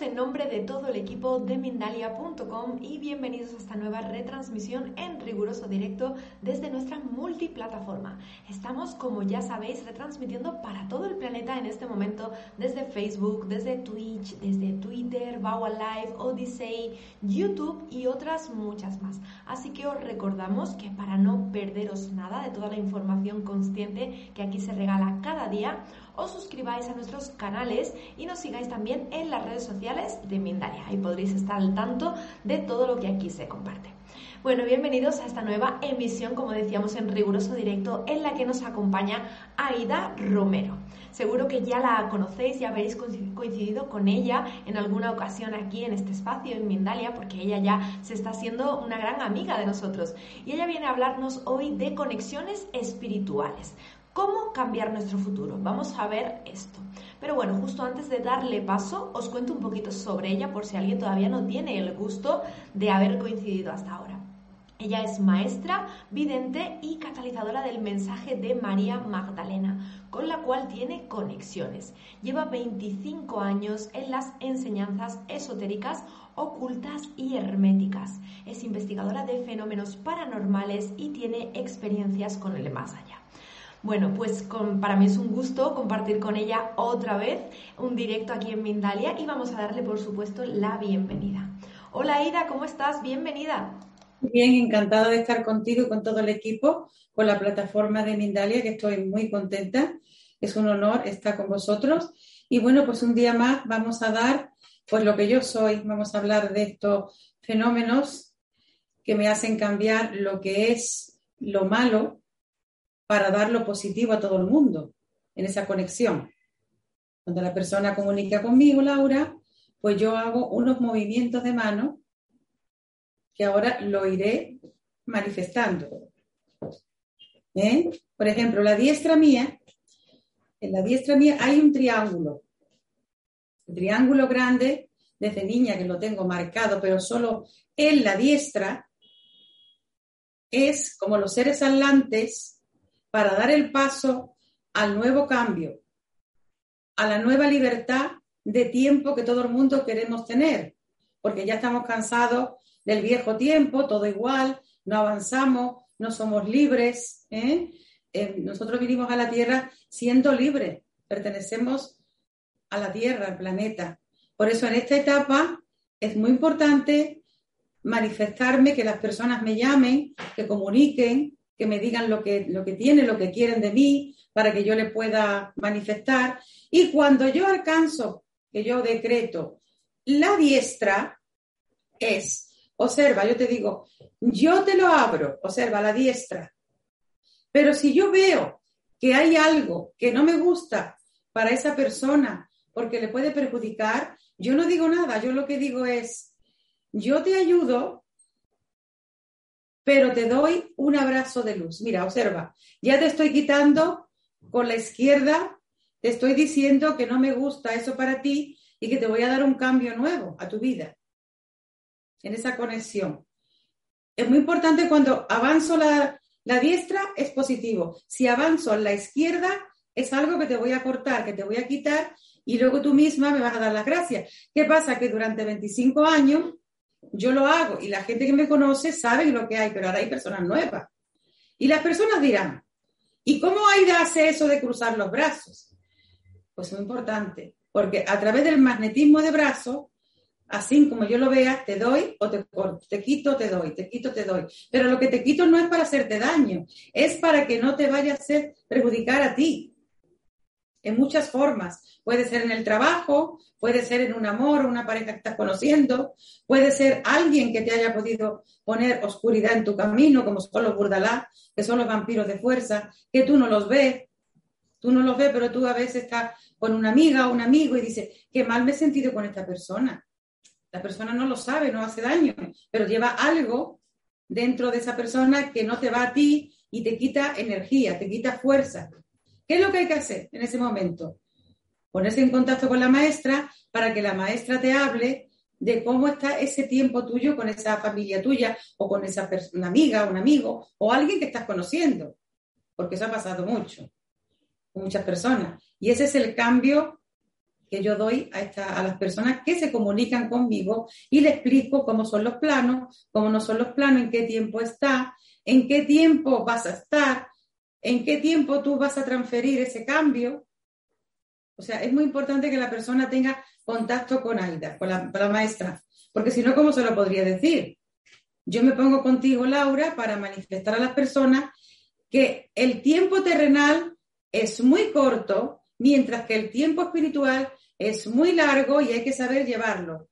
En nombre de todo el equipo de Mindalia.com y bienvenidos a esta nueva retransmisión en riguroso directo desde nuestra multiplataforma. Estamos, como ya sabéis, retransmitiendo para todo el planeta en este momento desde Facebook, desde Twitch, desde Twitter, Bawa Live, Odyssey, YouTube y otras muchas más. Así que os recordamos que para no perderos nada de toda la información consciente que aquí se regala cada día, os suscribáis a nuestros canales y nos sigáis también en las redes sociales de Mindalia. Ahí podréis estar al tanto de todo lo que aquí se comparte. Bueno, bienvenidos a esta nueva emisión, como decíamos, en riguroso directo, en la que nos acompaña Aida Romero. Seguro que ya la conocéis, ya habéis coincidido con ella en alguna ocasión aquí en este espacio, en Mindalia, porque ella ya se está haciendo una gran amiga de nosotros. Y ella viene a hablarnos hoy de conexiones espirituales. ¿Cómo cambiar nuestro futuro? Vamos a ver esto. Pero bueno, justo antes de darle paso, os cuento un poquito sobre ella por si alguien todavía no tiene el gusto de haber coincidido hasta ahora. Ella es maestra, vidente y catalizadora del mensaje de María Magdalena, con la cual tiene conexiones. Lleva 25 años en las enseñanzas esotéricas, ocultas y herméticas. Es investigadora de fenómenos paranormales y tiene experiencias con el más allá. Bueno, pues para mí es un gusto compartir con ella otra vez un directo aquí en Mindalia y vamos a darle, por supuesto, la bienvenida. Hola Ida, ¿cómo estás? Bienvenida. Bien, encantada de estar contigo y con todo el equipo, con la plataforma de Mindalia, que estoy muy contenta. Es un honor estar con vosotros. Y bueno, pues un día más vamos a dar pues lo que yo soy. Vamos a hablar de estos fenómenos que me hacen cambiar lo que es lo malo para dar lo positivo a todo el mundo en esa conexión. Cuando la persona comunica conmigo, Laura, pues yo hago unos movimientos de mano que ahora lo iré manifestando. ¿Eh? Por ejemplo, la diestra mía, en la diestra mía hay un triángulo. El triángulo grande, desde niña que lo tengo marcado, pero solo en la diestra, es como los seres atlantes para dar el paso al nuevo cambio, a la nueva libertad de tiempo que todo el mundo queremos tener, porque ya estamos cansados del viejo tiempo, todo igual, no avanzamos, no somos libres. ¿eh? Nosotros vinimos a la Tierra siendo libres, pertenecemos a la Tierra, al planeta. Por eso en esta etapa es muy importante manifestarme, que las personas me llamen, que comuniquen, que me digan lo que, lo que tienen, lo que quieren de mí, para que yo le pueda manifestar. Y cuando yo alcanzo, que yo decreto, la diestra es, observa, yo te digo, yo te lo abro, observa la diestra. Pero si yo veo que hay algo que no me gusta para esa persona porque le puede perjudicar, yo no digo nada, yo lo que digo es, yo te ayudo pero te doy un abrazo de luz. Mira, observa, ya te estoy quitando con la izquierda, te estoy diciendo que no me gusta eso para ti y que te voy a dar un cambio nuevo a tu vida, en esa conexión. Es muy importante cuando avanzo la, la diestra, es positivo. Si avanzo en la izquierda, es algo que te voy a cortar, que te voy a quitar y luego tú misma me vas a dar las gracias. ¿Qué pasa? Que durante 25 años yo lo hago y la gente que me conoce sabe lo que hay, pero ahora hay personas nuevas. Y las personas dirán, ¿y cómo Aida hace eso de cruzar los brazos? Pues muy importante, porque a través del magnetismo de brazos, así como yo lo vea, te doy o te corto, te quito, te doy, te quito, te doy. Pero lo que te quito no es para hacerte daño, es para que no te vaya a hacer perjudicar a ti. En muchas formas. Puede ser en el trabajo, puede ser en un amor, una pareja que estás conociendo, puede ser alguien que te haya podido poner oscuridad en tu camino, como son los burdalá, que son los vampiros de fuerza, que tú no los ves, tú no los ves, pero tú a veces estás con una amiga o un amigo y dices, qué mal me he sentido con esta persona. La persona no lo sabe, no hace daño, pero lleva algo dentro de esa persona que no te va a ti y te quita energía, te quita fuerza. ¿Qué es lo que hay que hacer en ese momento? ponerse en contacto con la maestra para que la maestra te hable de cómo está ese tiempo tuyo con esa familia tuya o con esa una amiga, un amigo o alguien que estás conociendo, porque eso ha pasado mucho con muchas personas. Y ese es el cambio que yo doy a, esta, a las personas que se comunican conmigo y le explico cómo son los planos, cómo no son los planos, en qué tiempo está, en qué tiempo vas a estar, en qué tiempo tú vas a transferir ese cambio. O sea, es muy importante que la persona tenga contacto con Aida, con la, maestra, porque si no, ¿cómo se lo podría decir? Yo me pongo contigo, Laura, para manifestar a las personas que el tiempo terrenal es muy corto, mientras que el tiempo espiritual es muy largo y hay que saber llevarlo.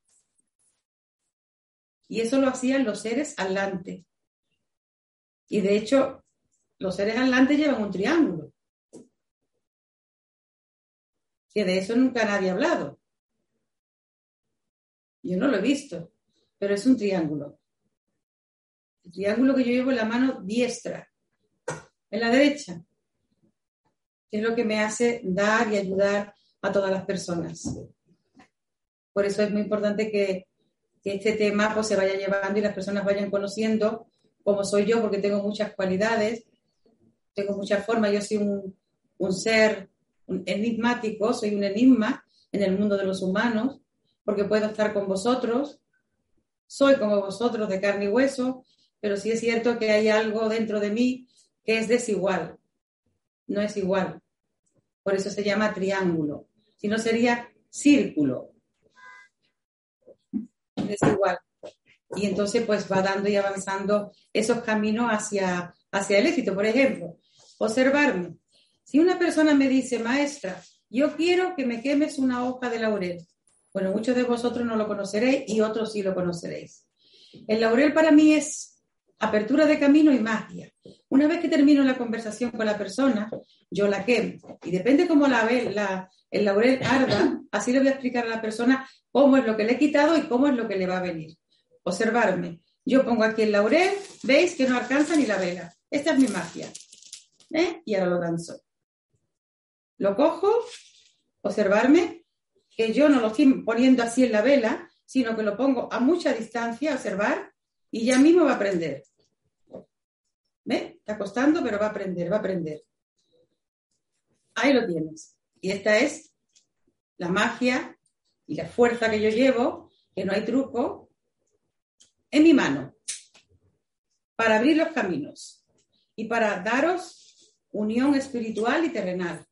Y eso lo hacían los seres atlantes. Y de hecho, los seres atlantes llevan un triángulo. Que de eso nunca nadie ha hablado. Yo no lo he visto, pero es un triángulo. El triángulo que yo llevo en la mano diestra, en la derecha, es lo que me hace dar y ayudar a todas las personas. Por eso es muy importante que, este tema pues, se vaya llevando y las personas vayan conociendo cómo soy yo, porque tengo muchas cualidades, tengo muchas formas, yo soy un, un ser enigmático, soy un enigma en el mundo de los humanos, porque puedo estar con vosotros, soy como vosotros de carne y hueso, pero sí es cierto que hay algo dentro de mí que es desigual, no es igual. Por eso se llama triángulo, si no sería círculo. Desigual. Y entonces pues va dando y avanzando esos caminos hacia, hacia el éxito. Por ejemplo, observarme. Si una persona me dice, maestra, yo quiero que me quemes una hoja de laurel, bueno, muchos de vosotros no lo conoceréis y otros sí lo conoceréis. El laurel para mí es apertura de camino y magia. Una vez que termino la conversación con la persona, yo la quemo. Y depende cómo la, la, el laurel arda, así le voy a explicar a la persona cómo es lo que le he quitado y cómo es lo que le va a venir. Observarme. Yo pongo aquí el laurel, veis que no alcanza ni la vela. Esta es mi magia. ¿Eh? Y ahora lo danzo. Lo cojo, observarme, que yo no lo estoy poniendo así en la vela, sino que lo pongo a mucha distancia, observar, y ya mismo va a aprender. ¿Ve? Está costando, pero va a aprender, va a aprender. Ahí lo tienes. Y esta es la magia y la fuerza que yo llevo, que no hay truco, en mi mano, para abrir los caminos y para daros unión espiritual y terrenal.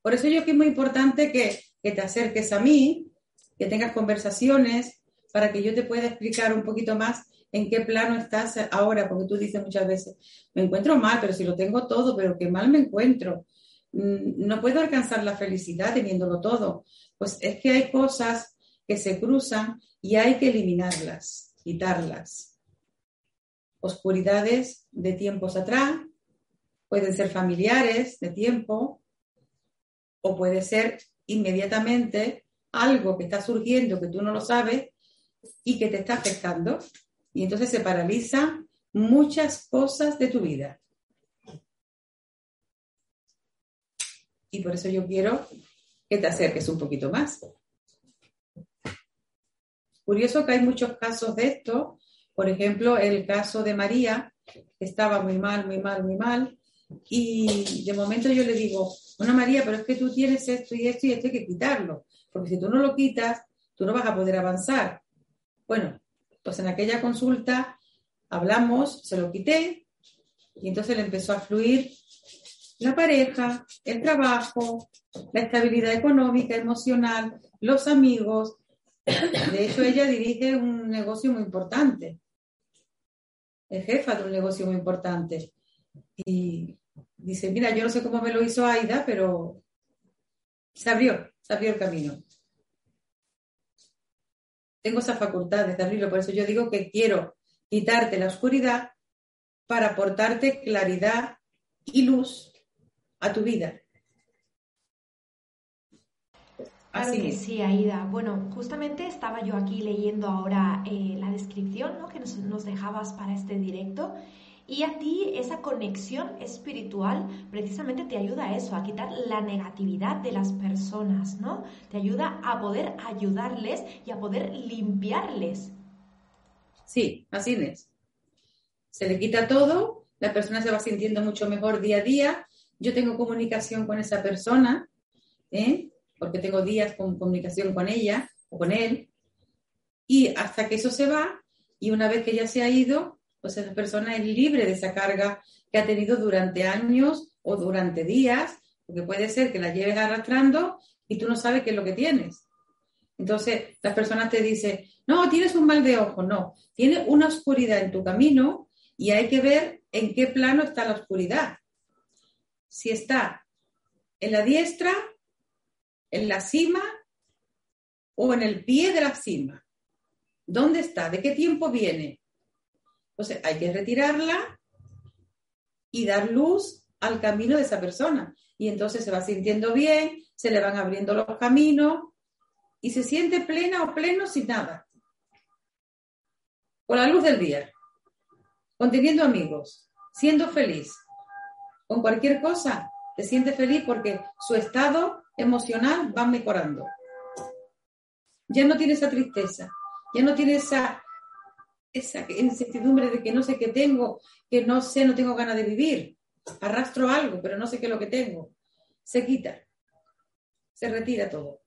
Por eso yo que es muy importante que que te acerques a mí, que tengas conversaciones para que yo te pueda explicar un poquito más en qué plano estás ahora, porque tú dices muchas veces, me encuentro mal, pero si lo tengo todo, pero qué mal me encuentro. Mm, no puedo alcanzar la felicidad teniéndolo todo. Pues es que hay cosas que se cruzan y hay que eliminarlas, quitarlas. Oscuridades de tiempos atrás, pueden ser familiares de tiempo, o puede ser inmediatamente algo que está surgiendo que tú no lo sabes y que te está afectando. Y entonces se paraliza muchas cosas de tu vida. Y por eso yo quiero que te acerques un poquito más. Curioso que hay muchos casos de esto. Por ejemplo, el caso de María, que estaba muy mal, muy mal, muy mal. Y de momento yo le digo, bueno, María, pero es que tú tienes esto y esto y esto hay que quitarlo, porque si tú no lo quitas, tú no vas a poder avanzar. Bueno, pues en aquella consulta hablamos, se lo quité y entonces le empezó a fluir la pareja, el trabajo, la estabilidad económica, emocional, los amigos. De hecho, ella dirige un negocio muy importante. Es jefa de un negocio muy importante. Y dice, mira, yo no sé cómo me lo hizo Aida, pero se abrió, se abrió el camino. Tengo esa facultad de abrirlo, por eso yo digo que quiero quitarte la oscuridad para aportarte claridad y luz a tu vida. Así que sí, Aida. Bueno, justamente estaba yo aquí leyendo ahora eh, la descripción ¿no? que nos, nos, dejabas para este directo y a ti esa conexión espiritual precisamente te ayuda a eso, a quitar la negatividad de las personas, ¿no? Te ayuda a poder ayudarles y a poder limpiarles. Sí, así es. Se le quita todo, la persona se va sintiendo mucho mejor día a día. Yo tengo comunicación con esa persona, ¿eh? porque tengo días con comunicación con ella o con él, y hasta que eso se va, y una vez que ya se ha ido, pues esa persona es libre de esa carga que ha tenido durante años o durante días, porque puede ser que la lleves arrastrando y tú no sabes qué es lo que tienes. Entonces, las personas te dicen, no, tienes un mal de ojo, no, tienes una oscuridad en tu camino y hay que ver en qué plano está la oscuridad. Si está en la diestra, en la cima o en el pie de la cima. ¿Dónde está? ¿De qué tiempo viene? Entonces, hay que retirarla y dar luz al camino de esa persona. Y entonces se va sintiendo bien, se le van abriendo los caminos y se siente plena o pleno sin nada. Con la luz del día, conteniendo amigos, siendo feliz. Con cualquier cosa, te siente feliz porque su estado emocional va mejorando. Ya no tiene esa tristeza, ya no tiene esa, esa incertidumbre de que no sé qué tengo, que no sé, no tengo ganas de vivir. Arrastro algo, pero no sé qué es lo que tengo. Se quita, se retira todo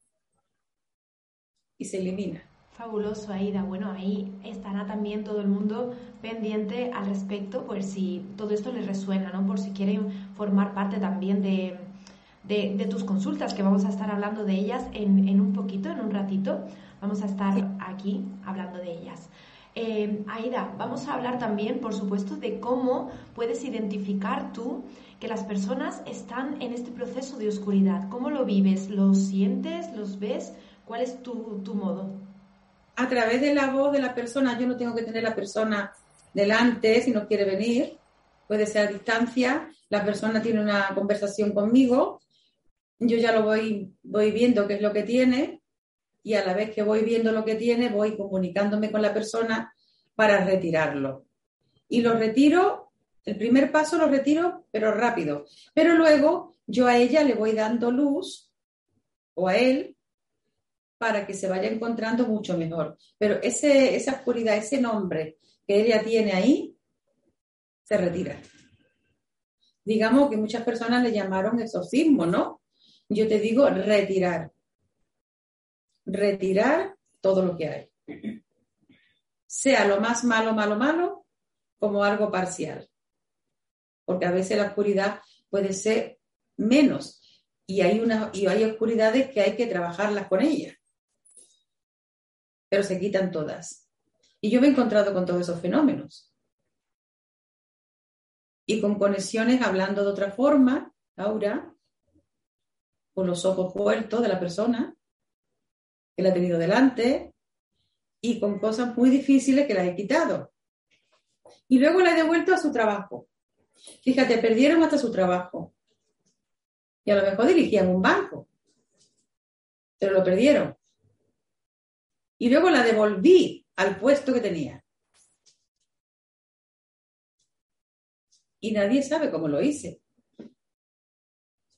y se elimina. Fabuloso, Aida. Bueno, ahí estará también todo el mundo pendiente al respecto, por si todo esto les resuena, ¿no? Por si quieren formar parte también de, de, tus consultas, que vamos a estar hablando de ellas en, en, un poquito, en un ratito. Vamos a estar aquí hablando de ellas. Eh, Aida, vamos a hablar también, por supuesto, de cómo puedes identificar tú que las personas están en este proceso de oscuridad. ¿Cómo lo vives? ¿Los sientes? ¿Los ves? ¿Cuál es tu, tu modo? A través de la voz de la persona, yo no tengo que tener la persona delante si no quiere venir, puede ser a distancia, la persona tiene una conversación conmigo, yo ya lo voy, voy viendo qué es lo que tiene y a la vez que voy viendo lo que tiene, voy comunicándome con la persona para retirarlo. Y lo retiro, el primer paso lo retiro, pero rápido. Pero luego yo a ella le voy dando luz, o a él, para que se vaya encontrando mucho mejor. Pero ese, esa oscuridad, ese nombre que ella tiene ahí, se retira. Digamos que muchas personas le llamaron exorcismo, ¿no? Yo te digo retirar retirar todo lo que hay. Sea lo más malo, malo, malo, como algo parcial. Porque a veces la oscuridad puede ser menos y hay, una, y hay oscuridades que hay que trabajarlas con ellas. Pero se quitan todas. Y yo me he encontrado con todos esos fenómenos. Y con conexiones hablando de otra forma, Aura, con los ojos puertos de la persona, que la ha tenido delante y con cosas muy difíciles que las he quitado. Y luego la he devuelto a su trabajo. Fíjate, perdieron hasta su trabajo. Y a lo mejor dirigían un banco, pero lo perdieron. Y luego la devolví al puesto que tenía. Y nadie sabe cómo lo hice.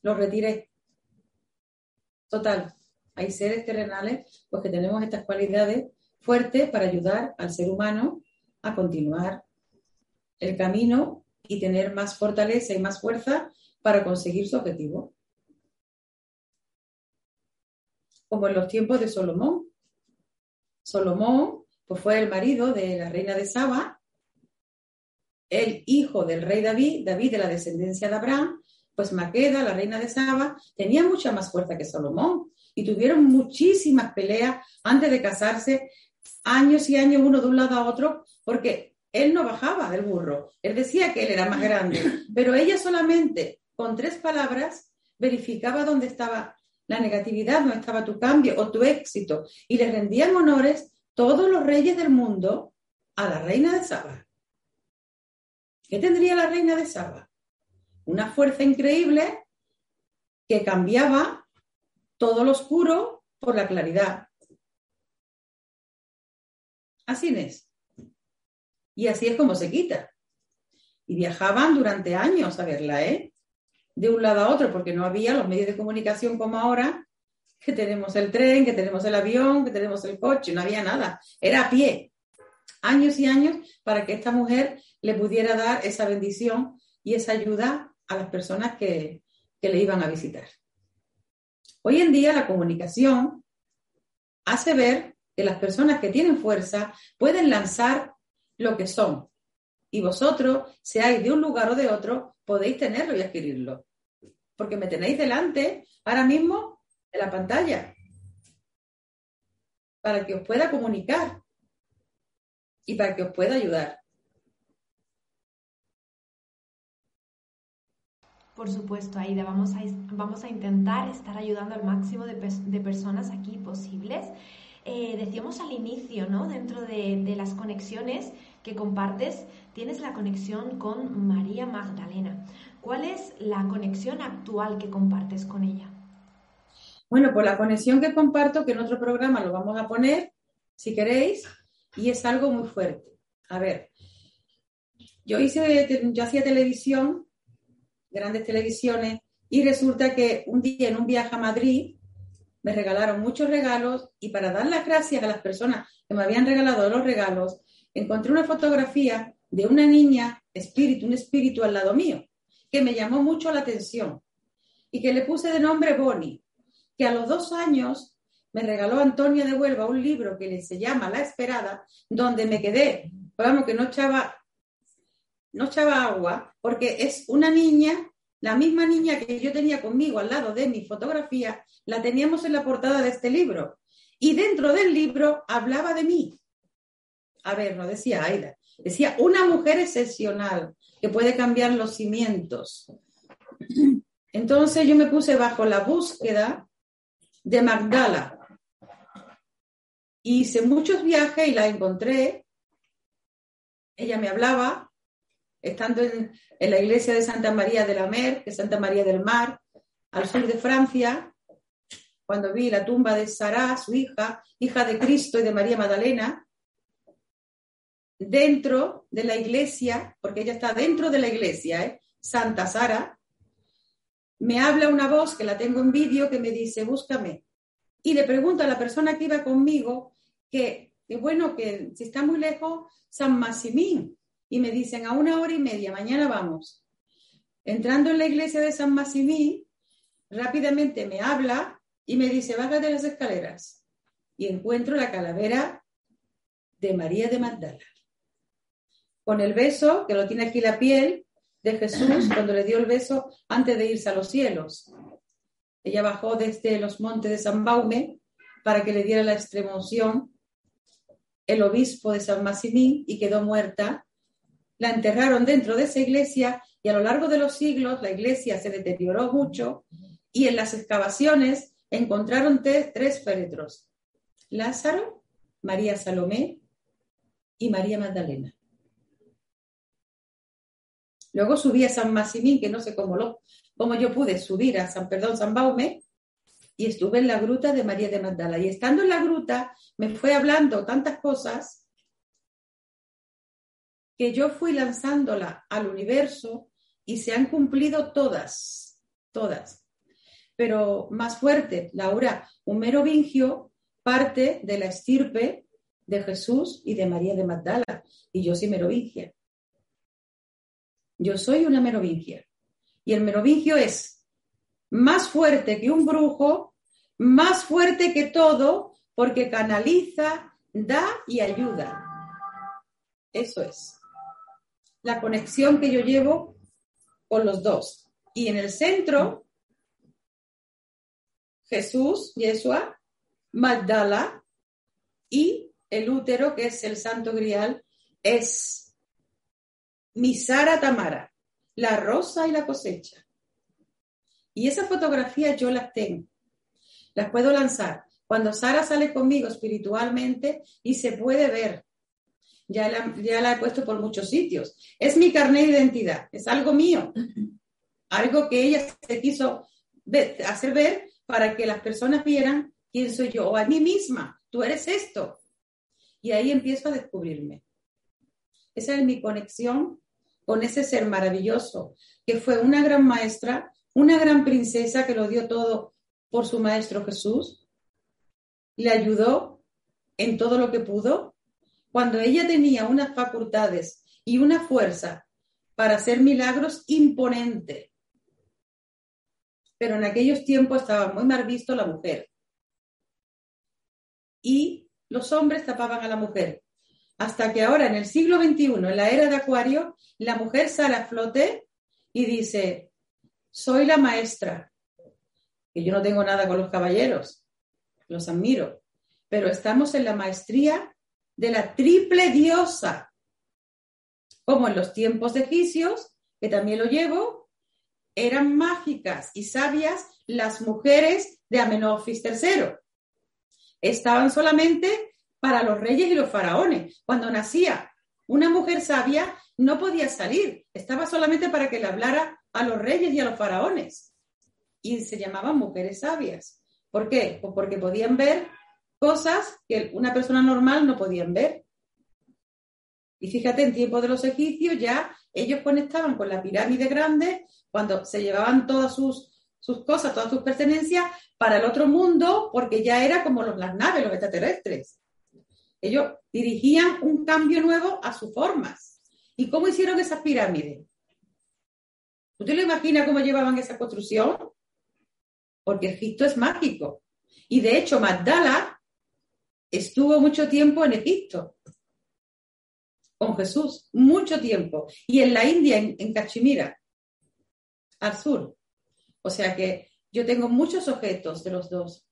Lo retiré. Total, hay seres terrenales pues, que tenemos estas cualidades fuertes para ayudar al ser humano a continuar el camino y tener más fortaleza y más fuerza para conseguir su objetivo. Como en los tiempos de Solomón. Solomón pues, fue el marido de la reina de Saba, el hijo del rey David, David de la descendencia de Abraham, pues Maqueda, la reina de Saba, tenía mucha más fuerza que Salomón y tuvieron muchísimas peleas antes de casarse, años y años uno de un lado a otro, porque él no bajaba del burro, él decía que él era más grande, pero ella solamente con tres palabras verificaba dónde estaba la negatividad, dónde estaba tu cambio o tu éxito, y le rendían honores todos los reyes del mundo a la reina de Saba. ¿Qué tendría la reina de Saba? Una fuerza increíble que cambiaba todo lo oscuro por la claridad. Así es. Y así es como se quita. Y viajaban durante años a verla, ¿eh? De un lado a otro, porque no había los medios de comunicación como ahora, que tenemos el tren, que tenemos el avión, que tenemos el coche, no había nada. Era a pie. Años y años para que esta mujer le pudiera dar esa bendición y esa ayuda a las personas que, que le iban a visitar. Hoy en día la comunicación hace ver que las personas que tienen fuerza pueden lanzar lo que son. Y vosotros, seáis de un lugar o de otro, podéis tenerlo y adquirirlo. Porque me tenéis delante ahora mismo de la pantalla para que os pueda comunicar y para que os pueda ayudar. Por supuesto, Aida, vamos a, vamos a intentar estar ayudando al máximo de, personas aquí posibles. Eh, decíamos al inicio, ¿no? Dentro de, de, las conexiones que compartes, tienes la conexión con María Magdalena. ¿Cuál es la conexión actual que compartes con ella? Bueno, pues la conexión que comparto, que en otro programa lo vamos a poner, si queréis, y es algo muy fuerte. A ver, yo hice, yo hacía televisión grandes televisiones, y resulta que un día en un viaje a Madrid me regalaron muchos regalos y para dar las gracias a las personas que me habían regalado los regalos, encontré una fotografía de una niña, espíritu, un espíritu al lado mío, que me llamó mucho la atención y que le puse de nombre Bonnie, que a los dos años me regaló Antonia de Huelva un libro que se llama La Esperada, donde me quedé, vamos, que no echaba no echaba agua, porque es una niña, la misma niña que yo tenía conmigo al lado de mi fotografía, la teníamos en la portada de este libro. Y dentro del libro hablaba de mí. A ver, no decía Aida, decía una mujer excepcional que puede cambiar los cimientos. Entonces yo me puse bajo la búsqueda de Magdala. Hice muchos viajes y la encontré. Ella me hablaba, estando en, la iglesia de Santa María de la Mer, que Santa María del Mar, al sur de Francia, cuando vi la tumba de Sara, su hija, hija de Cristo y de María Magdalena, dentro de la iglesia, porque ella está dentro de la iglesia, ¿eh? Santa Sara, me habla una voz que la tengo en vídeo que me dice, búscame. Y le pregunto a la persona que iba conmigo que, que bueno, que si está muy lejos, San Massimín, y me dicen a una hora y media, mañana vamos. Entrando en la iglesia de San Massimí, rápidamente me habla y me dice, bájate las escaleras. Y encuentro la calavera de María de Magdala. Con el beso, que lo tiene aquí la piel, de Jesús cuando le dio el beso antes de irse a los cielos. Ella bajó desde los montes de San Baume para que le diera la extremoción el obispo de San Massimí y quedó muerta la enterraron dentro de esa iglesia y a lo largo de los siglos la iglesia se deterioró mucho y en las excavaciones encontraron tres féretros, Lázaro, María Salomé y María Magdalena. Luego subí a San Massimín, que no sé cómo, lo, cómo yo pude subir a San, perdón, San Baume, y estuve en la gruta de María de Magdala. Y estando en la gruta, me fue hablando tantas cosas que yo fui lanzándola al universo y se han cumplido todas, todas. Pero más fuerte, Laura, un merovingio parte de la estirpe de Jesús y de María de Magdala, y yo soy merovingia. Yo soy una merovingia. Y el merovingio es más fuerte que un brujo, más fuerte que todo, porque canaliza, da y ayuda. Eso es la conexión que yo llevo con los dos. Y en el centro, Jesús, Yeshua, Magdala y el útero, que es el santo grial, es mi Sara Tamara, la rosa y la cosecha. Y esa fotografía yo las tengo, las puedo lanzar. Cuando Sara sale conmigo espiritualmente y se puede ver ya la, ya la he puesto por muchos sitios. Es mi carnet de identidad, es algo mío, algo que ella se quiso hacer ver para que las personas vieran quién soy yo, o a mí misma, tú eres esto. Y ahí empiezo a descubrirme. Esa es mi conexión con ese ser maravilloso, que fue una gran maestra, una gran princesa que lo dio todo por su maestro Jesús, le ayudó en todo lo que pudo cuando ella tenía unas facultades y una fuerza para hacer milagros imponente. pero en aquellos tiempos estaba muy mal visto la mujer. Y los hombres tapaban a la mujer. Hasta que ahora, en el siglo XXI, en la era de Acuario, la mujer sale a flote y dice, soy la maestra. Que yo no tengo nada con los caballeros, los admiro, pero estamos en la maestría de la triple diosa, como en los tiempos egipcios, que también lo llevo, eran mágicas y sabias las mujeres de Amenofis III. Estaban solamente para los reyes y los faraones. Cuando nacía una mujer sabia, no podía salir, estaba solamente para que le hablara a los reyes y a los faraones. Y se llamaban mujeres sabias. ¿Por qué? Pues porque podían ver cosas que una persona normal no podían ver. Y fíjate, en tiempo de los egipcios ya ellos conectaban con la pirámide grande cuando se llevaban todas sus, sus cosas, todas sus pertenencias para el otro mundo, porque ya era como los, las naves, los extraterrestres. Ellos dirigían un cambio nuevo a sus formas. ¿Y cómo hicieron esas pirámides? ¿Usted lo imagina cómo llevaban esa construcción? Porque Egipto es mágico. Y de hecho, Magdala estuvo mucho tiempo en Egipto con Jesús, mucho tiempo. Y en la India, en, en Cachemira, al sur. O sea que yo tengo muchos objetos de los dos.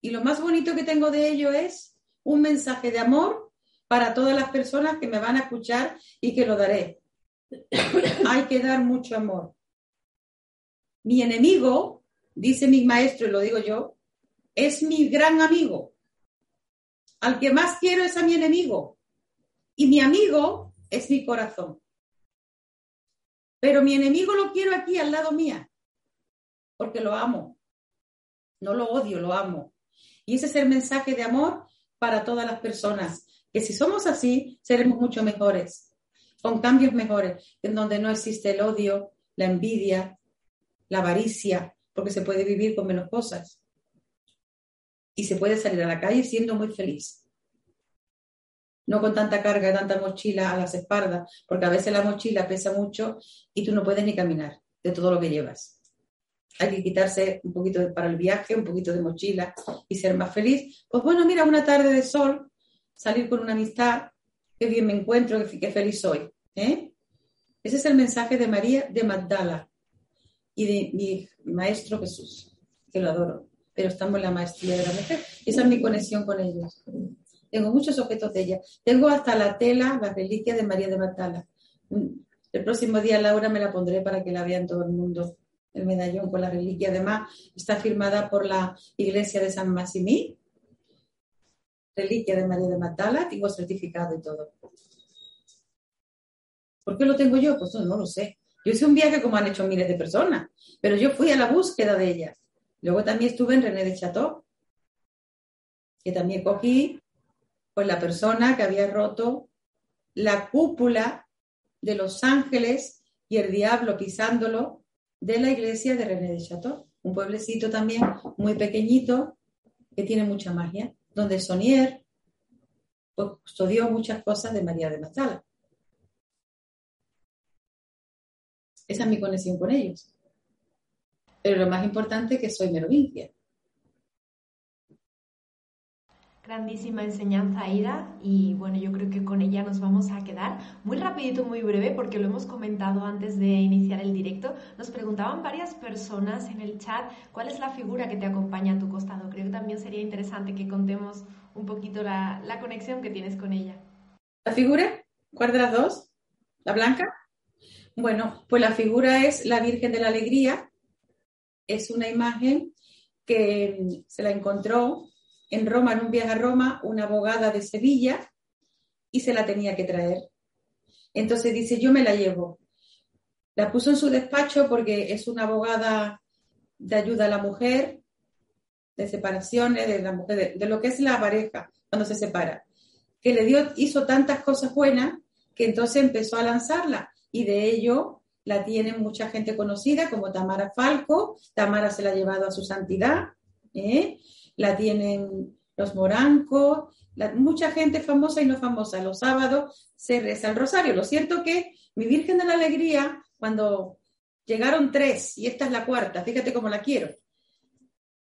Y lo más bonito que tengo de ello es un mensaje de amor para todas las personas que me van a escuchar y que lo daré. Hay que dar mucho amor. Mi enemigo, dice mi maestro y lo digo yo, es mi gran amigo. Al que más quiero es a mi enemigo. Y mi amigo es mi corazón. Pero mi enemigo lo quiero aquí al lado mía, porque lo amo. No lo odio, lo amo. Y ese es el mensaje de amor para todas las personas, que si somos así, seremos mucho mejores, con cambios mejores, en donde no existe el odio, la envidia, la avaricia, porque se puede vivir con menos cosas. Y se puede salir a la calle siendo muy feliz no con tanta carga, tanta mochila a las espaldas, porque a veces la mochila pesa mucho y tú no puedes ni caminar de todo lo que llevas. Hay que quitarse un poquito para el viaje, un poquito de mochila y ser más feliz. Pues bueno, mira, una tarde de sol, salir con una amistad, qué bien me encuentro, qué, feliz soy. ¿eh? Ese es el mensaje de María de Magdala y de mi maestro Jesús, que lo adoro. Pero estamos en la maestría de la mujer. Esa es mi conexión con ellos. Tengo muchos objetos de ella. Tengo hasta la tela, la reliquia de María de Magdala. El próximo día, Laura, me la pondré para que la vean todo el mundo. El medallón con la reliquia. Además, está firmada por la iglesia de San Massimí. Reliquia de María de Magdala. Tengo certificado y todo. ¿Por qué lo tengo yo? Pues no, lo sé. Yo hice un viaje como han hecho miles de personas, pero yo fui a la búsqueda de ellas. Luego también estuve en René de Chateau, que también cogí pues la persona que había roto la cúpula de los ángeles y el diablo pisándolo de la iglesia de René de Chateau, un pueblecito también muy pequeñito que tiene mucha magia, donde Sonier pues, custodió muchas cosas de María de Magdala. Esa es mi conexión con ellos. Pero lo más importante es que soy merovingia. Grandísima enseñanza, Aida, y bueno, yo creo que con ella nos vamos a quedar muy rapidito, muy breve, porque lo hemos comentado antes de iniciar el directo. Nos preguntaban varias personas en el chat cuál es la figura que te acompaña a tu costado. Creo que también sería interesante que contemos un poquito la, la conexión que tienes con ella. ¿La figura? ¿Cuál de las dos? ¿La blanca? Bueno, pues la figura es la Virgen de la Alegría. Es una imagen que se la encontró en Roma, en un viaje a Roma, una abogada de Sevilla y se la tenía que traer. Entonces dice, yo me la llevo. La puso en su despacho porque es una abogada de ayuda a la mujer, de separaciones, de la mujer, de, lo que es la pareja cuando se separa, que le dio, hizo tantas cosas buenas que entonces empezó a lanzarla y de ello la tiene mucha gente conocida como Tamara Falco, Tamara se la ha llevado a su santidad, ¿eh? la tienen los morancos, mucha gente famosa y no famosa. Los sábados se reza el rosario. Lo cierto que mi Virgen de la Alegría, cuando Llegaron tres y esta es la cuarta, fíjate cómo la quiero.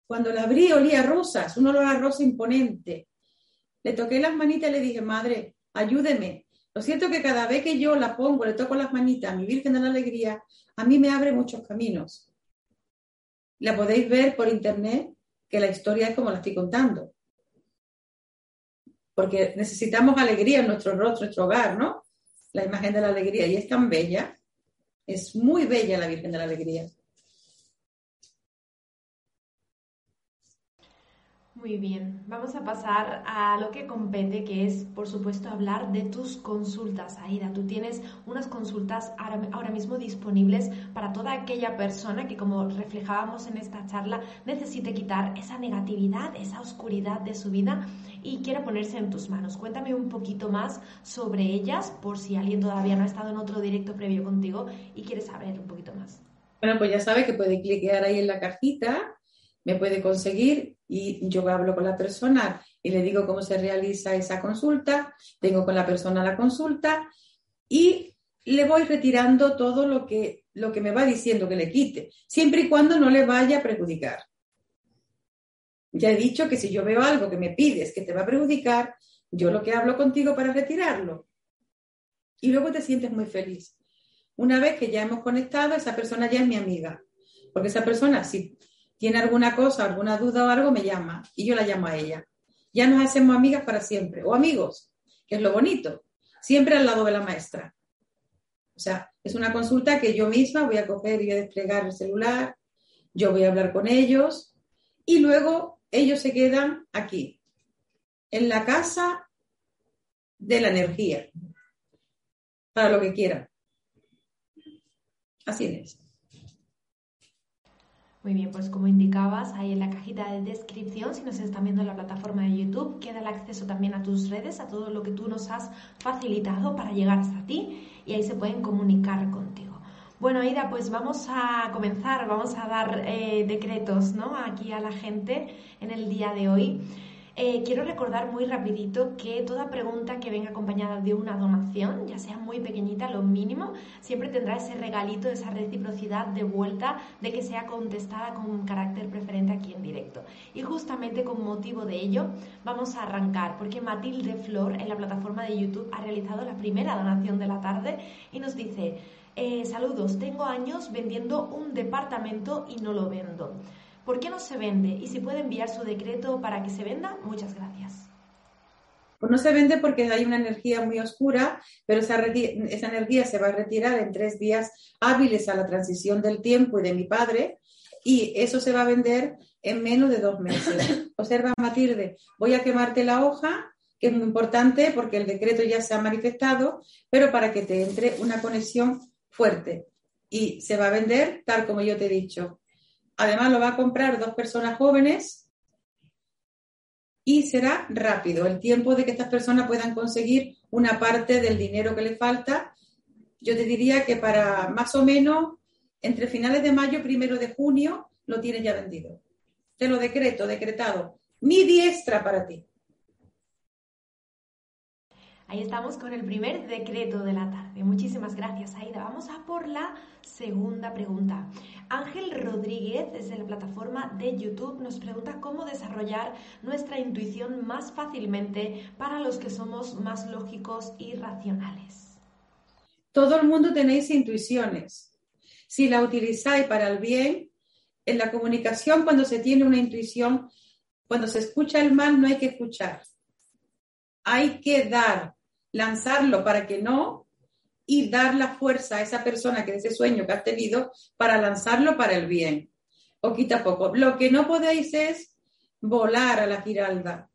Cuando la abrí olía rosas, un olor a rosa imponente. Le toqué las manitas y le dije, madre, ayúdeme. Lo siento que cada vez que yo la pongo, le toco las manitas a mi Virgen de la Alegría, a mí me abre muchos caminos. La podéis ver por internet, que la historia es como la estoy contando. Porque necesitamos alegría en nuestro rostro, en nuestro hogar, ¿no? La imagen de la alegría. Y es tan bella. Es muy bella la Virgen de la Alegría. Muy bien, vamos a pasar a lo que compete, que es, por supuesto, hablar de tus consultas, Aida. Tú tienes unas consultas ahora, mismo disponibles para toda aquella persona que, como reflejábamos en esta charla, necesite quitar esa negatividad, esa oscuridad de su vida y quiera ponerse en tus manos. Cuéntame un poquito más sobre ellas, por si alguien todavía no ha estado en otro directo previo contigo y quiere saber un poquito más. Bueno, pues ya sabe que puede cliquear ahí en la cajita, me puede conseguir y yo hablo con la persona y le digo cómo se realiza esa consulta, tengo con la persona la consulta y le voy retirando todo lo que, lo que me va diciendo que le quite, siempre y cuando no le vaya a perjudicar. Ya he dicho que si yo veo algo que me pides que te va a perjudicar, yo lo que hablo contigo para retirarlo. Y luego te sientes muy feliz. Una vez que ya hemos conectado, esa persona ya es mi amiga. Porque esa persona, si tiene alguna cosa, alguna duda o algo, me llama y yo la llamo a ella. Ya nos hacemos amigas para siempre, o amigos, que es lo bonito, siempre al lado de la maestra. O sea, es una consulta que yo misma voy a coger y a desplegar el celular, yo voy a hablar con ellos y luego ellos se quedan aquí, en la casa de la energía, para lo que quieran. Así es. Muy bien, pues como indicabas, ahí en la cajita de descripción, si nos están viendo en la plataforma de YouTube, queda el acceso también a tus redes, a todo lo que tú nos has facilitado para llegar hasta ti y ahí se pueden comunicar contigo. Bueno, Aida, pues vamos a comenzar, vamos a dar eh, decretos ¿no? aquí a la gente en el día de hoy. Eh, quiero recordar muy rapidito que toda pregunta que venga acompañada de una donación, ya sea muy pequeñita, lo mínimo, siempre tendrá ese regalito, esa reciprocidad de vuelta de que sea contestada con un carácter preferente aquí en directo. Y justamente con motivo de ello vamos a arrancar, porque Matilde Flor en la plataforma de YouTube ha realizado la primera donación de la tarde y nos dice, eh, saludos, tengo años vendiendo un departamento y no lo vendo. ¿Por qué no se vende? Y si puede enviar su decreto para que se venda, muchas gracias. Pues no se vende porque hay una energía muy oscura, pero esa, esa energía se va a retirar en tres días hábiles a la transición del tiempo y de mi padre, y eso se va a vender en menos de dos meses. Observa, Matilde, voy a quemarte la hoja, que es muy importante porque el decreto ya se ha manifestado, pero para que te entre una conexión fuerte. Y se va a vender tal como yo te he dicho, Además, lo va a comprar dos personas jóvenes y será rápido el tiempo de que estas personas puedan conseguir una parte del dinero que les falta. Yo te diría que para más o menos entre finales de mayo, primero de junio, lo tienes ya vendido. Te lo decreto, decretado. Mi diestra para ti. Ahí estamos con el primer decreto de la tarde. Muchísimas gracias, Aida. Vamos a por la segunda pregunta. Ángel Rodríguez, desde la plataforma de YouTube, nos pregunta cómo desarrollar nuestra intuición más fácilmente para los que somos más lógicos y racionales. Todo el mundo tenéis intuiciones. Si la utilizáis para el bien, en la comunicación, cuando se tiene una intuición, cuando se escucha el mal, no hay que escuchar. Hay que dar lanzarlo para que no y dar la fuerza a esa persona que ese sueño que has tenido para lanzarlo para el bien. Poquito a poco. Lo que no podéis es volar a la giralda,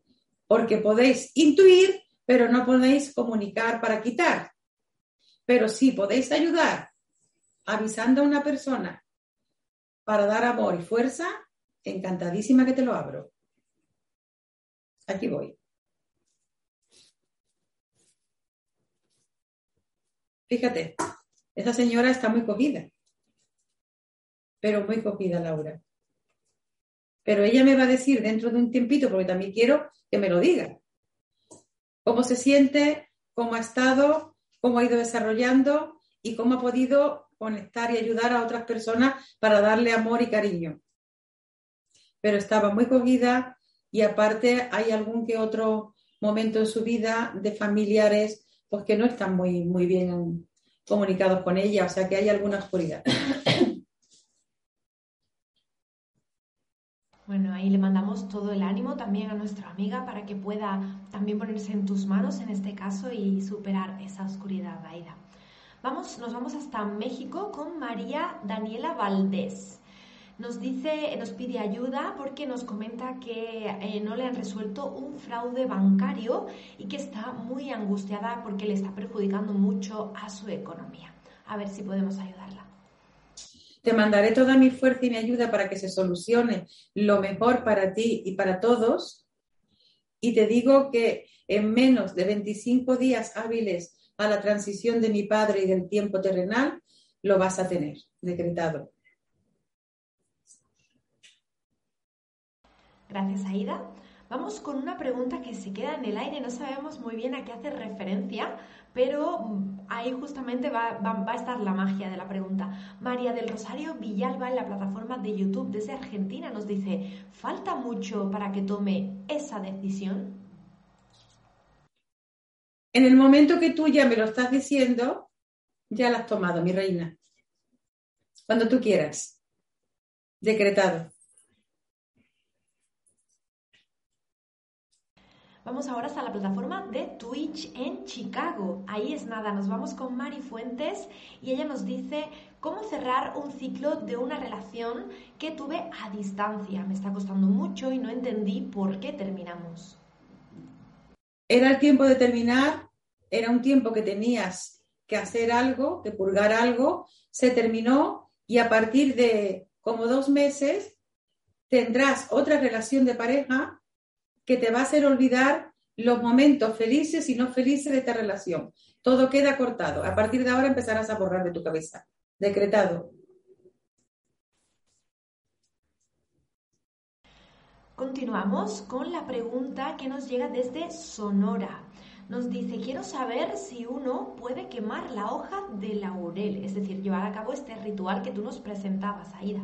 porque podéis intuir, pero no podéis comunicar para quitar. Pero sí podéis ayudar avisando a una persona para dar amor y fuerza, encantadísima que te lo abro. Aquí voy. Fíjate, esa señora está muy cogida, pero muy cogida, Laura. Pero ella me va a decir dentro de un tiempito, porque también quiero que me lo diga, cómo se siente, cómo ha estado, cómo ha ido desarrollando y cómo ha podido conectar y ayudar a otras personas para darle amor y cariño. Pero estaba muy cogida y aparte hay algún que otro momento en su vida de familiares pues que no están muy, muy bien comunicados con ella, o sea que hay alguna oscuridad. Bueno, ahí le mandamos todo el ánimo también a nuestra amiga para que pueda también ponerse en tus manos en este caso y superar esa oscuridad, Aida. Vamos, nos vamos hasta México con María Daniela Valdés. Nos dice, nos pide ayuda porque nos comenta que eh, no le han resuelto un fraude bancario y que está muy angustiada porque le está perjudicando mucho a su economía. A ver si podemos ayudarla. Te mandaré toda mi fuerza y mi ayuda para que se solucione lo mejor para ti y para todos. Y te digo que en menos de 25 días hábiles a la transición de mi padre y del tiempo terrenal, lo vas a tener decretado. Gracias, Aida. Vamos con una pregunta que se queda en el aire, no sabemos muy bien a qué hace referencia, pero mm, ahí justamente va, a estar la magia de la pregunta. María del Rosario Villalba en la plataforma de YouTube desde Argentina nos dice, ¿falta mucho para que tome esa decisión? En el momento que tú ya me lo estás diciendo, ya la has tomado, mi reina. Cuando tú quieras. Decretado. Vamos ahora hasta la plataforma de Twitch en Chicago. Ahí es nada, nos vamos con Mari Fuentes y ella nos dice cómo cerrar un ciclo de una relación que tuve a distancia. Me está costando mucho y no entendí por qué terminamos. Era el tiempo de terminar, era un tiempo que tenías que hacer algo, que purgar algo, se terminó y a partir de como dos meses tendrás otra relación de pareja que te va a hacer olvidar los momentos felices y no felices de esta relación. Todo queda cortado. A partir de ahora empezarás a borrar de tu cabeza. Decretado. Continuamos con la pregunta que nos llega desde Sonora. Nos dice, quiero saber si uno puede quemar la hoja de laurel, es decir, llevar a cabo este ritual que tú nos presentabas, Aida.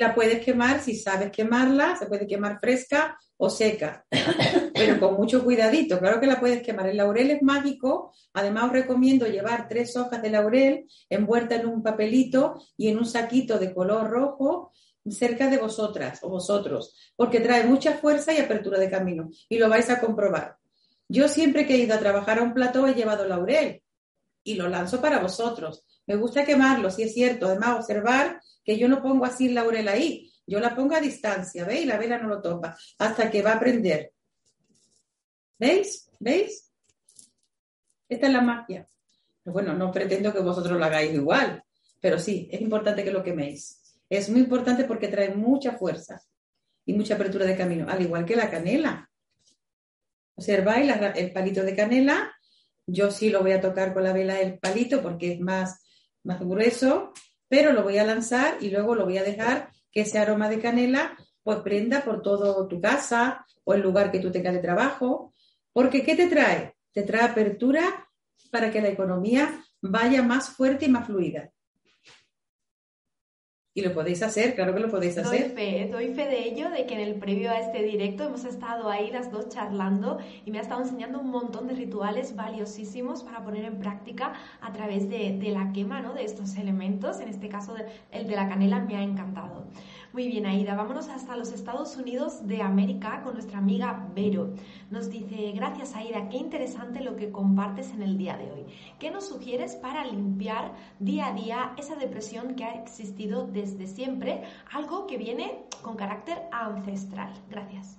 La puedes quemar si sabes quemarla, se puede quemar fresca o seca, pero con mucho cuidadito. Claro que la puedes quemar. El laurel es mágico. Además, os recomiendo llevar tres hojas de laurel envuelta en un papelito y en un saquito de color rojo cerca de vosotras o vosotros, porque trae mucha fuerza y apertura de camino. Y lo vais a comprobar. Yo siempre que he ido a trabajar a un plató he llevado laurel y lo lanzo para vosotros. Me gusta quemarlo, si es cierto. Además, observar yo no pongo así el laurel ahí, yo la pongo a distancia, ¿veis? La vela no lo topa hasta que va a prender. ¿Veis? ¿Veis? Esta es la magia. bueno, no pretendo que vosotros lo hagáis igual, pero sí, es importante que lo queméis. Es muy importante porque trae mucha fuerza y mucha apertura de camino, al igual que la canela. Observáis el palito de canela. Yo sí lo voy a tocar con la vela el palito porque es más, más grueso, pero lo voy a lanzar y luego lo voy a dejar que ese aroma de canela pues prenda por todo tu casa o el lugar que tú tengas de trabajo. Porque ¿qué te trae? Te trae apertura para que la economía vaya más fuerte y más fluida. Y lo podéis hacer, claro que lo podéis hacer. Doy fe, doy fe de ello, de que en el previo a este directo hemos estado ahí las dos charlando y me ha estado enseñando un montón de rituales valiosísimos para poner en práctica a través de, de la quema ¿no? de estos elementos. En este caso, el de la canela me ha encantado. Muy bien, Aida, vámonos hasta los Estados Unidos de América con nuestra amiga Vero. Nos dice, gracias Aida, qué interesante lo que compartes en el día de hoy. ¿Qué nos sugieres para limpiar día a día esa depresión que ha existido desde siempre, algo que viene con carácter ancestral? Gracias.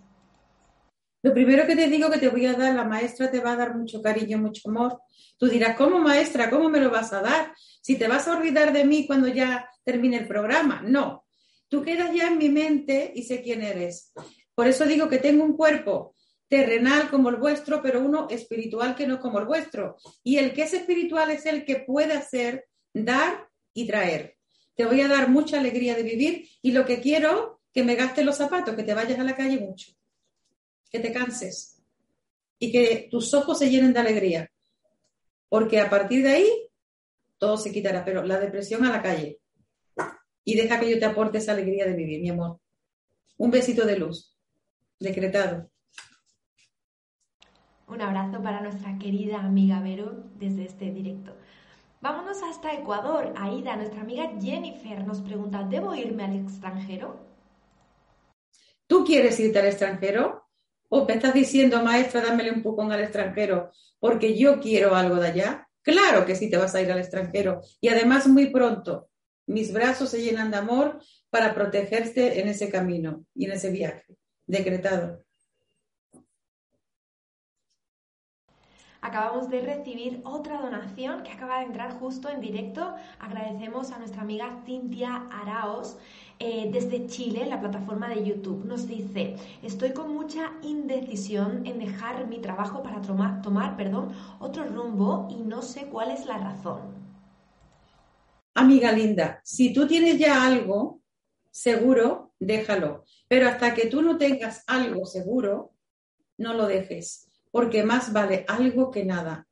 Lo primero que te digo que te voy a dar, la maestra te va a dar mucho cariño, mucho amor. Tú dirás, ¿cómo maestra? ¿Cómo me lo vas a dar? Si te vas a olvidar de mí cuando ya termine el programa. No, tú quedas ya en mi mente y sé quién eres. Por eso digo que tengo un cuerpo terrenal como el vuestro, pero uno espiritual que no es como el vuestro. Y el que es espiritual es el que puede hacer, dar y traer. Te voy a dar mucha alegría de vivir y lo que quiero, que me gastes los zapatos, que te vayas a la calle mucho, que te canses y que tus ojos se llenen de alegría. Porque a partir de ahí todo se quitará, pero la depresión a la calle. Y deja que yo te aporte esa alegría de vivir, mi amor. Un besito de luz, decretado. Un abrazo para nuestra querida amiga Vero desde este directo. Vámonos hasta Ecuador. Aida, nuestra amiga Jennifer nos pregunta, ¿debo irme al extranjero? ¿Tú quieres irte al extranjero? ¿O me estás diciendo, maestra, dámele un poco al extranjero porque yo quiero algo de allá? Claro que sí te vas a ir al extranjero y además muy pronto. Mis brazos se llenan de amor para protegerte en ese camino y en ese viaje. Decretado. Acabamos de recibir otra donación que acaba de entrar justo en directo. Agradecemos a nuestra amiga Cintia Araos eh, desde Chile, la plataforma de YouTube. Nos dice, estoy con mucha indecisión en dejar mi trabajo para tomar, tomar perdón, otro rumbo y no sé cuál es la razón. Amiga linda, si tú tienes ya algo seguro, déjalo. Pero hasta que tú no tengas algo seguro, no lo dejes porque más vale algo que nada.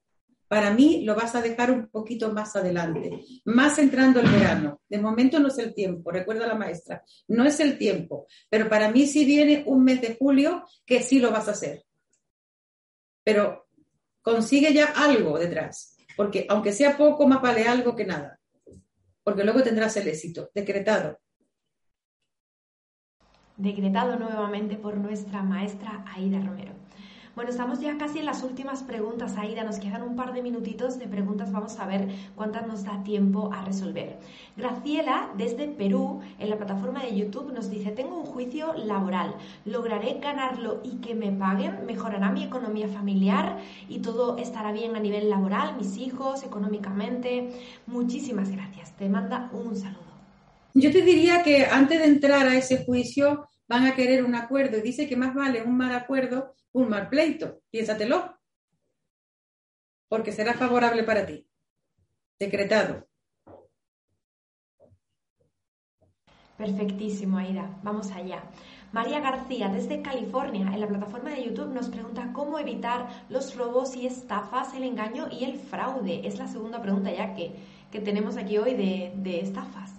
Para mí lo vas a dejar un poquito más adelante, más entrando el verano. De momento no es el tiempo, recuerda la maestra, no es el tiempo, pero para mí sí viene un mes de julio que sí lo vas a hacer. Pero consigue ya algo detrás, porque aunque sea poco, más vale algo que nada, porque luego tendrás el éxito, decretado. Decretado nuevamente por nuestra maestra Aida Romero. Bueno, estamos ya casi en las últimas preguntas, Aida. Nos quedan un par de minutitos de preguntas. Vamos a ver cuántas nos da tiempo a resolver. Graciela, desde Perú, en la plataforma de YouTube, nos dice, tengo un juicio laboral. ¿Lograré ganarlo y que me paguen? ¿Mejorará mi economía familiar y todo estará bien a nivel laboral, mis hijos, económicamente? Muchísimas gracias. Te manda un saludo. Yo te diría que antes de entrar a ese juicio van a querer un acuerdo y dice que más vale un mal acuerdo un mal pleito. Piénsatelo. Porque será favorable para ti. Decretado. Perfectísimo, Aida. Vamos allá. María García, desde California, en la plataforma de YouTube, nos pregunta cómo evitar los robos y estafas, el engaño y el fraude. Es la segunda pregunta ya que, que tenemos aquí hoy de, de estafas.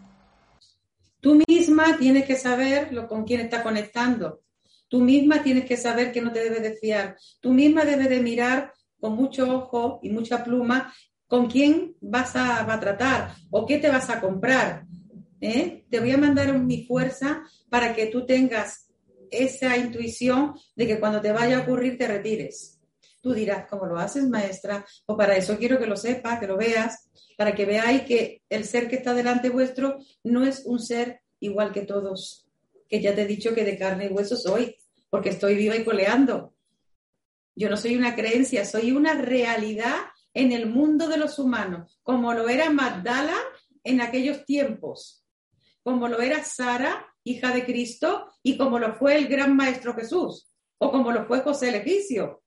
Misma tienes que saber lo, con quién está conectando. Tú misma tienes que saber que no te debes de fiar. Tú misma debes de mirar con mucho ojo y mucha pluma con quién vas a, tratar o qué te vas a comprar. ¿eh? Te voy a mandar mi fuerza para que tú tengas esa intuición de que cuando te vaya a ocurrir te retires. Tú dirás, ¿cómo lo haces, maestra? O para eso quiero que lo sepas, que lo veas, para que veáis que el ser que está delante vuestro no es un ser igual que todos, que ya te he dicho que de carne y hueso soy porque estoy viva y coleando. Yo no soy una creencia, soy una realidad en el mundo de los humanos, como lo era Magdala en aquellos tiempos, como lo era Sara, hija de Cristo, y como lo fue el gran maestro Jesús, o como lo fue José el Egipcio,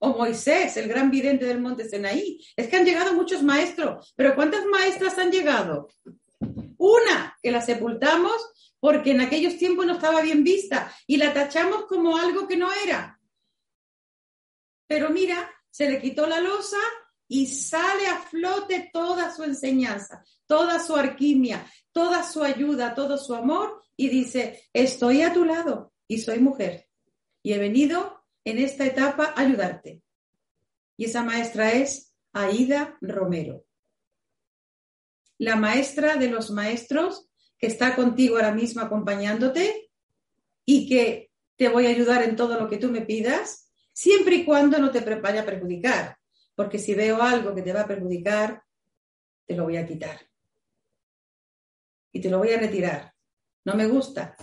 o Moisés, el gran vidente del monte Senaí. Es que han llegado muchos maestros, pero ¿cuántas maestras han llegado? Una, que la sepultamos porque en aquellos tiempos no estaba bien vista y la tachamos como algo que no era. Pero mira, se le quitó la losa y sale a flote toda su enseñanza, toda su alquimia, toda su ayuda, todo su amor y dice, estoy a tu lado y soy mujer y he venido en esta etapa a ayudarte. Y esa maestra es Aida Romero, la maestra de los maestros que está contigo ahora mismo acompañándote y que te voy a ayudar en todo lo que tú me pidas, siempre y cuando no te vaya a perjudicar. Porque si veo algo que te va a perjudicar, te lo voy a quitar. Y te lo voy a retirar. No me gusta.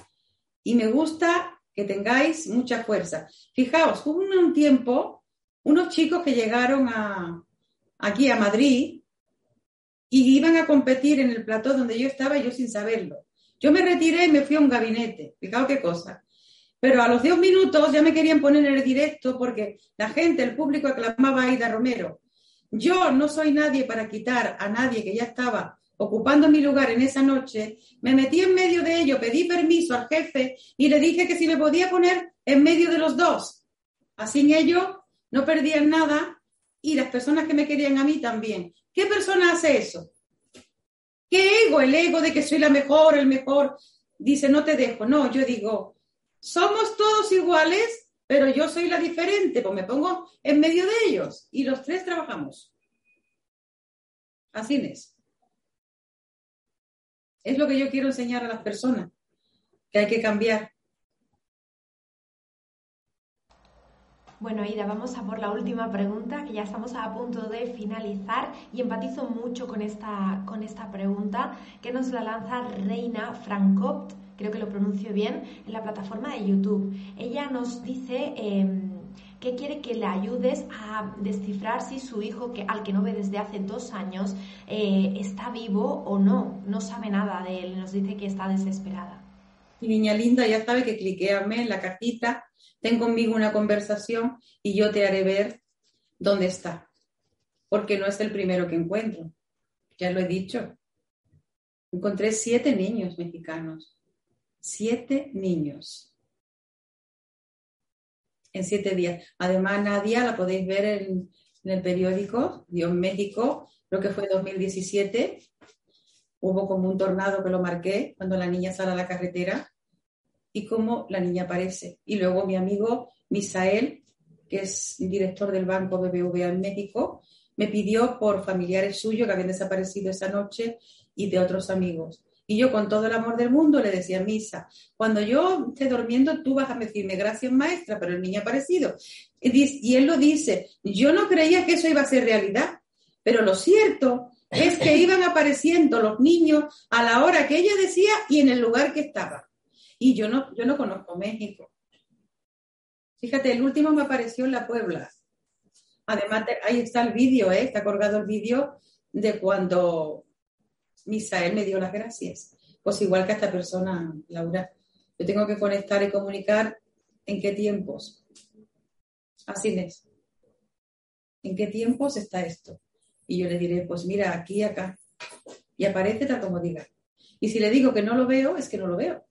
Y me gusta que tengáis mucha fuerza. Fijaos, hubo un tiempo unos chicos que llegaron a, aquí a Madrid y iban a competir en el plató donde yo estaba yo sin saberlo. Yo me retiré y me fui a un gabinete, fijaos qué cosa. Pero a los 10 minutos ya me querían poner en el directo porque la gente, el público aclamaba a Aida Romero. Yo no soy nadie para quitar a nadie que ya estaba ocupando mi lugar en esa noche. Me metí en medio de ello, pedí permiso al jefe y le dije que si me podía poner en medio de los dos. Así en ello no perdían nada y las personas que me querían a mí también, ¿Qué persona hace eso? ¿Qué ego? El ego de que soy la mejor, el mejor. Dice, no te dejo. No, yo digo, somos todos iguales, pero yo soy la diferente, pues me pongo en medio de ellos y los tres trabajamos. Así es. Es lo que yo quiero enseñar a las personas, que hay que cambiar. Bueno, Ida, vamos a por la última pregunta, que ya estamos a punto de finalizar y empatizo mucho con esta, con esta pregunta que nos la lanza Reina Francopt, creo que lo pronuncio bien, en la plataforma de YouTube. Ella nos dice em, que quiere que le ayudes a descifrar si su hijo, que, al que no ve desde hace dos años, eh, está vivo o no. No sabe nada de él, nos dice que está desesperada. Mi niña linda ya sabe que cliqueame en la cajita ten conmigo una conversación y yo te haré ver dónde está, porque no es el primero que encuentro, ya lo he dicho. Encontré siete niños mexicanos, siete niños en siete días. Además, Nadia la podéis ver en, el periódico Dios México, creo que fue 2017. Hubo como un tornado que lo marqué cuando la niña sale a la carretera y cómo la niña aparece. Y luego mi amigo Misael, que es director del banco BBVA en México, me pidió por familiares suyos que habían desaparecido esa noche y de otros amigos. Y yo con todo el amor del mundo le decía, Misa, cuando yo esté durmiendo tú vas a decirme gracias maestra, pero el niño ha aparecido. Y él lo dice, yo no creía que eso iba a ser realidad, pero lo cierto es que iban apareciendo los niños a la hora que ella decía y en el lugar que estaba. Y yo no, yo no conozco México. Fíjate, el último me apareció en la Puebla. Además, ahí está el vídeo, ¿eh? está colgado el vídeo de cuando Misael me dio las gracias. Pues igual que a esta persona, Laura. Yo tengo que conectar y comunicar en qué tiempos. Así es. ¿En qué tiempos está esto? Y yo le diré, pues mira, aquí, acá. Y aparece tal como diga. Y si le digo que no lo veo, es que no lo veo.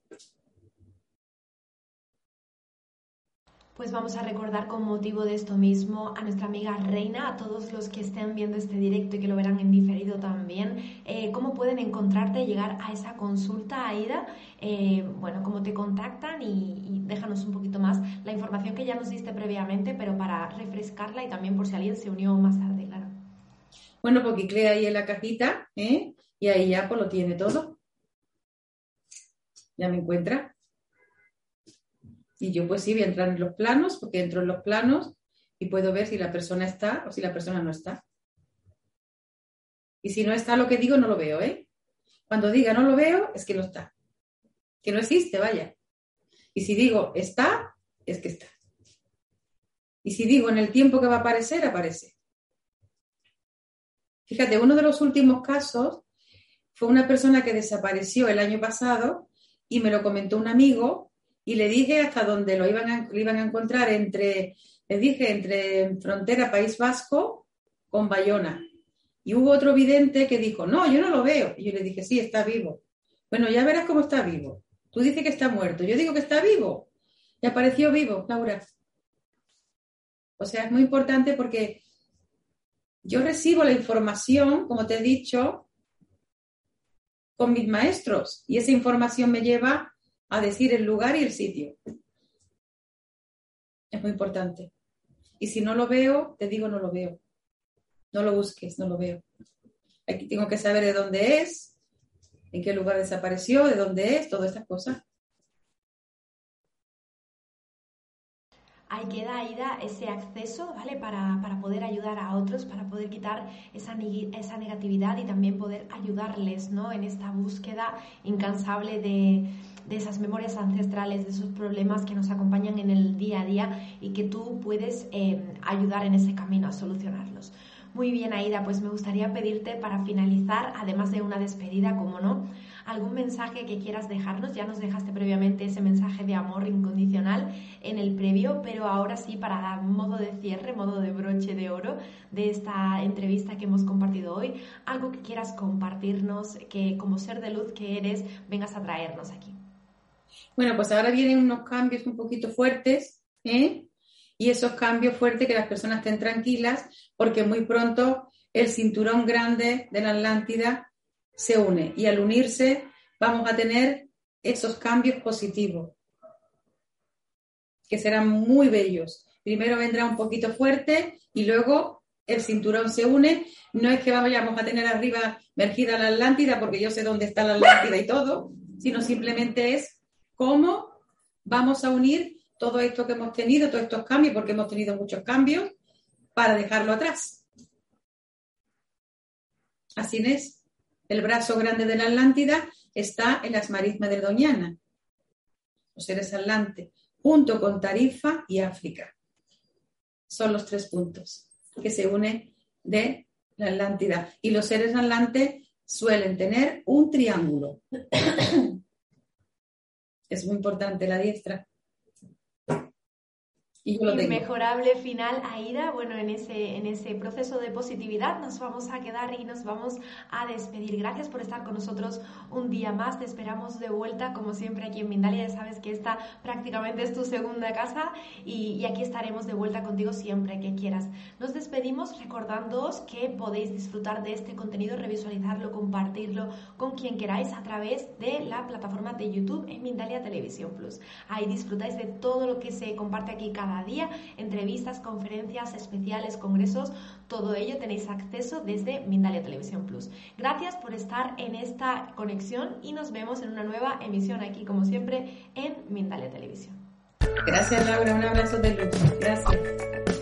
Pues vamos a recordar con motivo de esto mismo a nuestra amiga Reina, a todos los que estén viendo este directo y que lo verán en diferido también, eh, cómo pueden encontrarte llegar a esa consulta, Aida, eh, bueno, cómo te contactan y, déjanos un poquito más la información que ya nos diste previamente, pero para refrescarla y también por si alguien se unió más tarde, claro. Bueno, porque crea ahí en la cajita, ¿eh? Y ahí ya pues lo tiene todo. Ya me encuentra. Y yo pues sí voy a entrar en los planos, porque entro en los planos y puedo ver si la persona está o si la persona no está. Y si no está lo que digo, no lo veo, ¿eh? Cuando diga no lo veo, es que no está. Que no existe, vaya. Y si digo está, es que está. Y si digo en el tiempo que va a aparecer, aparece. Fíjate, uno de los últimos casos fue una persona que desapareció el año pasado y me lo comentó un amigo y le dije hasta dónde lo iban a, iban a encontrar entre, le dije, entre frontera País Vasco con Bayona. Y hubo otro vidente que dijo, no, yo no lo veo. Y yo le dije, sí, está vivo. Bueno, ya verás cómo está vivo. Tú dices que está muerto. Yo digo que está vivo. Y apareció vivo, Laura. O sea, es muy importante porque yo recibo la información, como te he dicho, con mis maestros. Y esa información me lleva a decir el lugar y el sitio. Es muy importante. Y si no lo veo, te digo no lo veo. No lo busques, no lo veo. Aquí tengo que saber de dónde es, en qué lugar desapareció, de dónde es, todas estas cosas. ahí queda Aida ese acceso, ¿vale? Para, para, poder ayudar a otros, para poder quitar esa, esa negatividad y también poder ayudarles, ¿no? En esta búsqueda incansable de, de esas memorias ancestrales, de esos problemas que nos acompañan en el día a día y que tú puedes eh, ayudar en ese camino a solucionarlos. Muy bien, Aida, pues me gustaría pedirte para finalizar, además de una despedida, como no, algún mensaje que quieras dejarnos. Ya nos dejaste previamente ese mensaje de amor incondicional en el previo, pero ahora sí, para dar modo de cierre, modo de broche de oro de esta entrevista que hemos compartido hoy, algo que quieras compartirnos, que como ser de luz que eres, vengas a traernos aquí. Bueno, pues ahora vienen unos cambios un poquito fuertes, ¿eh? Y esos cambios fuertes que las personas estén tranquilas, porque muy pronto el cinturón grande de la Atlántida se une y al unirse vamos a tener esos cambios positivos que serán muy bellos. Primero vendrá un poquito fuerte y luego el cinturón se une. No es que vayamos a tener arriba mergida la Atlántida, porque yo sé dónde está la Atlántida y todo, sino simplemente es cómo vamos a unir todo esto que hemos tenido, todos estos cambios, porque hemos tenido muchos cambios, para dejarlo atrás. Así es. El brazo grande de la Atlántida está en las marismas de Doñana, los seres atlantes, junto con Tarifa y África. Son los tres puntos que se unen de la Atlántida. Y los seres atlantes suelen tener un triángulo. Es muy importante la diestra. Inmejorable final, Aida. Bueno, en ese, en ese proceso de positividad nos vamos a quedar y nos vamos a despedir. Gracias por estar con nosotros un día más. Te esperamos de vuelta, como siempre, aquí en Mindalia. Ya sabes que esta prácticamente es tu segunda casa y, y aquí estaremos de vuelta contigo siempre que quieras. Nos despedimos recordándoos que podéis disfrutar de este contenido, revisualizarlo, compartirlo con quien queráis a través de la plataforma de YouTube en Mindalia Televisión Plus. Ahí disfrutáis de todo lo que se comparte aquí cada día, entrevistas, conferencias especiales, congresos, todo ello tenéis acceso desde Mindalia Televisión Plus. Gracias por estar en esta conexión y nos vemos en una nueva emisión aquí, como siempre, en Mindalia Televisión. Gracias, Laura. Un abrazo de luz.